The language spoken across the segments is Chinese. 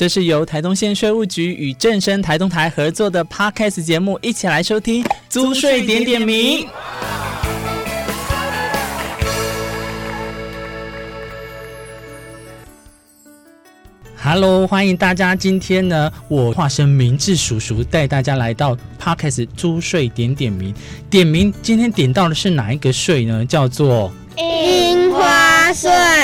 这是由台东县税务局与正声台东台合作的 Podcast 节目，一起来收听租税点点名。Hello，欢迎大家！今天呢，我化身明智叔叔，带大家来到 Podcast 租税点点名。点名，今天点到的是哪一个税呢？叫做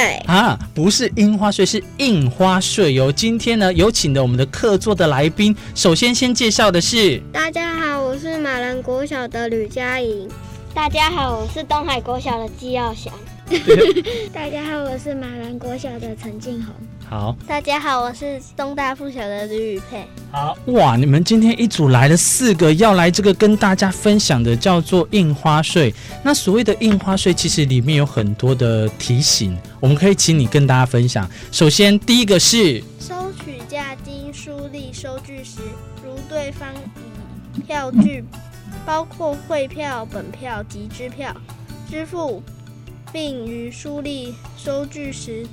税啊，不是樱花税，是印花税哟。今天呢，有请的我们的客座的来宾，首先先介绍的是，大家好，我是马兰国小的吕佳莹。大家好，我是东海国小的纪耀祥。大家好，我是马兰国小的陈静红。好，大家好，我是东大附小的吕宇佩。好哇，你们今天一组来了四个，要来这个跟大家分享的叫做印花税。那所谓的印花税，其实里面有很多的提醒，我们可以请你跟大家分享。首先，第一个是收取价金书立收据时，如对方以票据，包括汇票、本票及支票支付，并于书立收据时。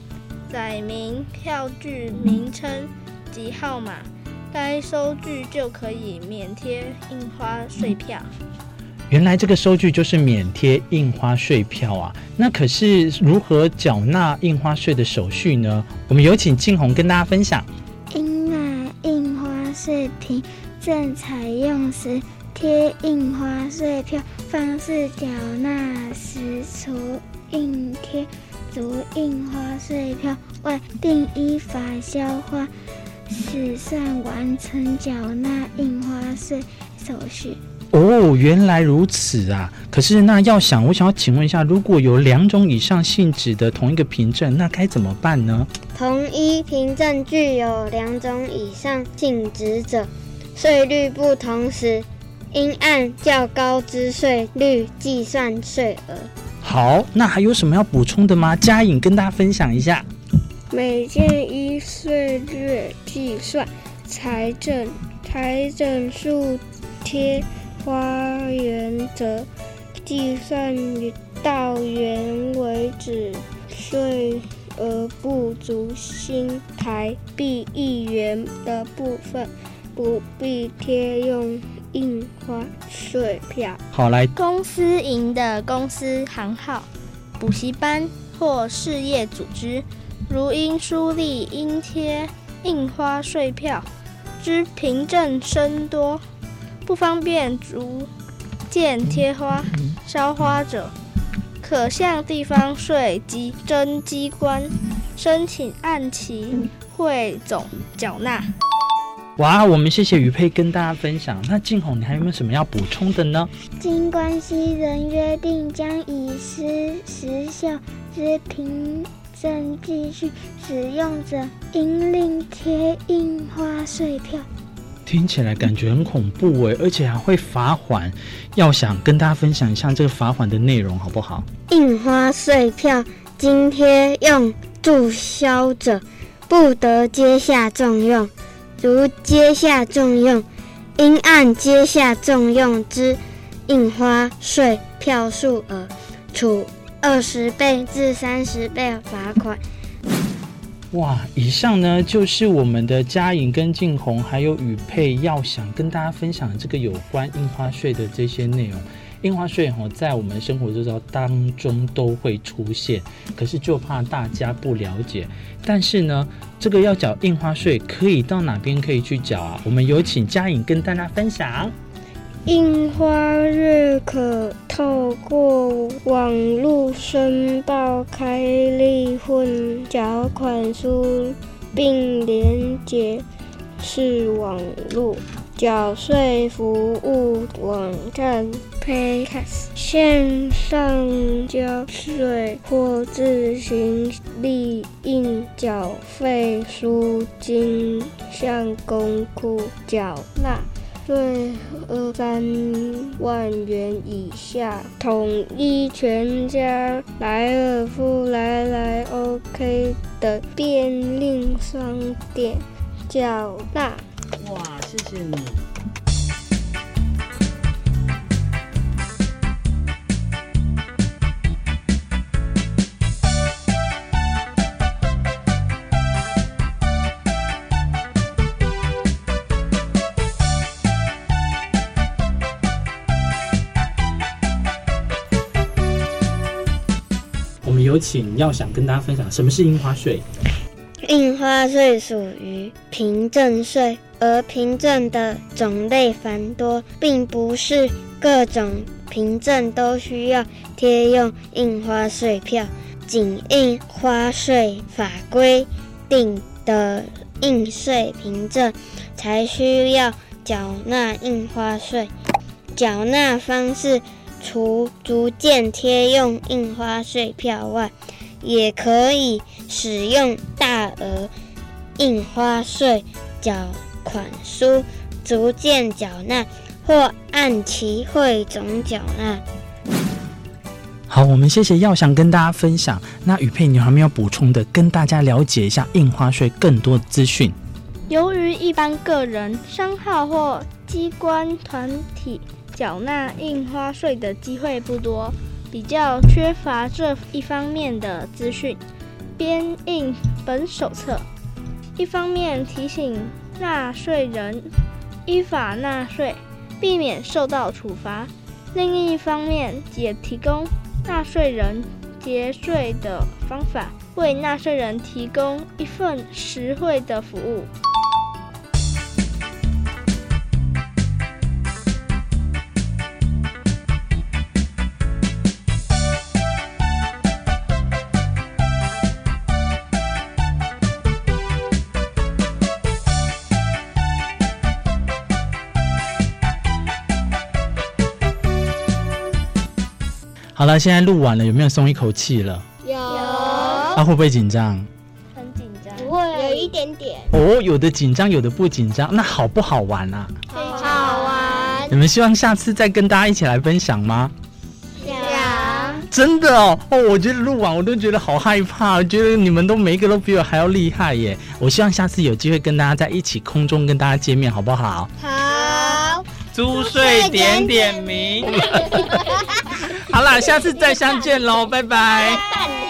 载明票据名称及号码，该收据就可以免贴印花税票。原来这个收据就是免贴印花税票啊！那可是如何缴纳印花税的手续呢？我们有请静红跟大家分享。应纳印花税凭证采用时贴印花税票方式缴纳时，除印贴。足印花税票外，并依法消化，使算完成缴纳印花税手续。哦，原来如此啊！可是那要想，我想要请问一下，如果有两种以上性质的同一个凭证，那该怎么办呢？同一凭证具有两种以上性质者，税率不同时，应按较高之税率计算税额。好，那还有什么要补充的吗？嘉颖跟大家分享一下。每件依税率计算，财政财政数贴花原则计算到原为止，税额不足新台币一元的部分，不必贴用。印花税票。好来，公司营的公司行号、补习班或事业组织，如因书立应贴印花税票之凭证甚多，不方便逐件贴花、烧花者，可向地方税及征机关申请按期汇总缴纳。哇，我们谢谢于佩跟大家分享。那静红，你还有没有什么要补充的呢？经关系人约定将以失时效之凭证继续使用者，应另贴印花税票。听起来感觉很恐怖哎，而且还会罚款。要想跟大家分享一下这个罚款的内容，好不好？印花税票津贴用注销者，不得接下重用。如接下重用，应按接下重用之印花税票数额，处二十倍至三十倍罚款。哇，以上呢就是我们的嘉颖跟静红，还有雨佩要想跟大家分享这个有关印花税的这些内容。印花税哈，在我们生活周遭当中都会出现，可是就怕大家不了解。但是呢，这个要缴印花税，可以到哪边可以去缴啊？我们有请嘉颖跟大家分享。印花税可透过网络申报开立混缴款书，并连接是网络缴税服务网站。Paycas 线上交税或自行立印缴费书，金向公库缴纳税额三万元以下，统一全家、莱尔富、来来 OK 的便利商店缴纳。哇，谢谢你。有请要想跟大家分享什么是印花税。印花税属于凭证税，而凭证的种类繁多，并不是各种凭证都需要贴用印花税票。仅印花税法规定的印税凭证才需要缴纳印花税。缴纳方式除逐渐贴用印花税票外，也可以使用大额印花税缴款书逐渐缴纳，或按期汇总缴纳。好，我们谢谢耀翔跟大家分享。那雨佩，你还没有补充的，跟大家了解一下印花税更多的资讯。由于一般个人、商号或机关团体缴纳印花税的机会不多，比较缺乏这一方面的资讯，编印本手册。一方面提醒纳税人依法纳税，避免受到处罚；另一方面也提供。纳税人节税的方法，为纳税人提供一份实惠的服务。好了，现在录完了，有没有松一口气了？有。啊，会不会紧张？很紧张。不会，有一点点。哦，有的紧张，有的不紧张。那好不好玩啊？非常好玩。你们希望下次再跟大家一起来分享吗？想。真的哦哦，我觉得录完我都觉得好害怕，我觉得你们都每一个都比我还要厉害耶。我希望下次有机会跟大家在一起空中跟大家见面，好不好？好。租睡点点名。好啦，下次再相见喽，拜拜。